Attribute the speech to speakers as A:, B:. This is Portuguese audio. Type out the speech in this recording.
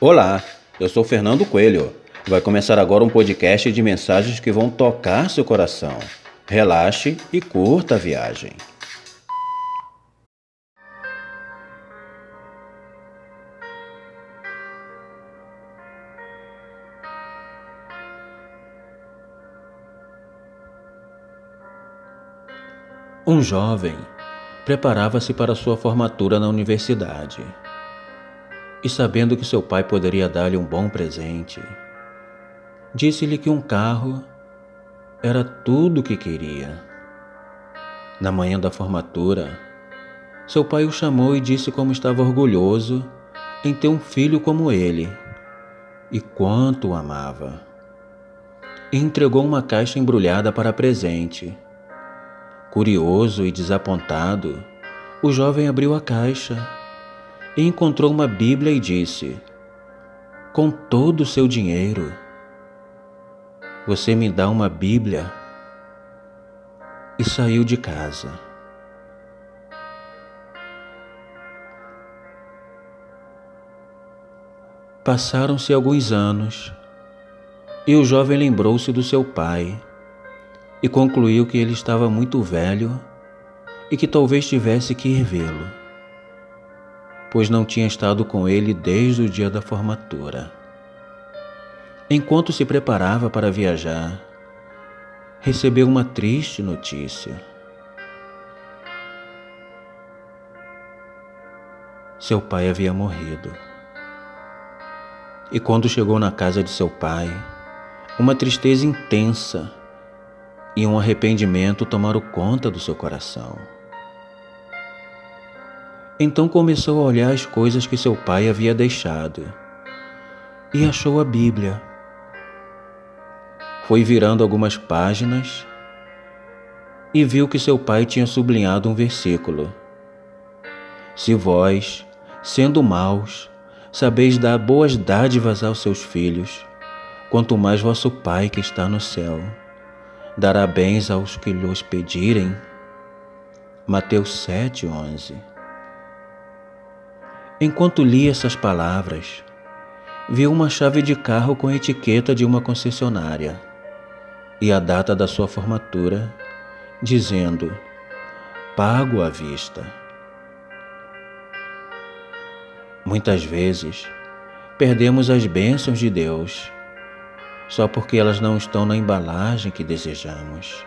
A: Olá, eu sou Fernando Coelho. Vai começar agora um podcast de mensagens que vão tocar seu coração. Relaxe e curta a viagem. Um jovem preparava-se para sua formatura na universidade e, sabendo que seu pai poderia dar-lhe um bom presente, disse-lhe que um carro era tudo o que queria. Na manhã da formatura, seu pai o chamou e disse como estava orgulhoso em ter um filho como ele e quanto o amava. E entregou uma caixa embrulhada para presente Curioso e desapontado, o jovem abriu a caixa e encontrou uma Bíblia e disse: Com todo o seu dinheiro, você me dá uma Bíblia? E saiu de casa. Passaram-se alguns anos e o jovem lembrou-se do seu pai e concluiu que ele estava muito velho e que talvez tivesse que ir vê-lo, pois não tinha estado com ele desde o dia da formatura. Enquanto se preparava para viajar, recebeu uma triste notícia. Seu pai havia morrido. E quando chegou na casa de seu pai, uma tristeza intensa e um arrependimento tomaram conta do seu coração. Então começou a olhar as coisas que seu pai havia deixado e achou a Bíblia. Foi virando algumas páginas e viu que seu pai tinha sublinhado um versículo. Se vós, sendo maus, sabeis dar boas dádivas aos seus filhos, quanto mais vosso Pai que está no céu dará bens aos que lhos pedirem. Mateus 7, 11. Enquanto li essas palavras, vi uma chave de carro com etiqueta de uma concessionária e a data da sua formatura, dizendo: Pago à vista. Muitas vezes, perdemos as bênçãos de Deus só porque elas não estão na embalagem que desejamos.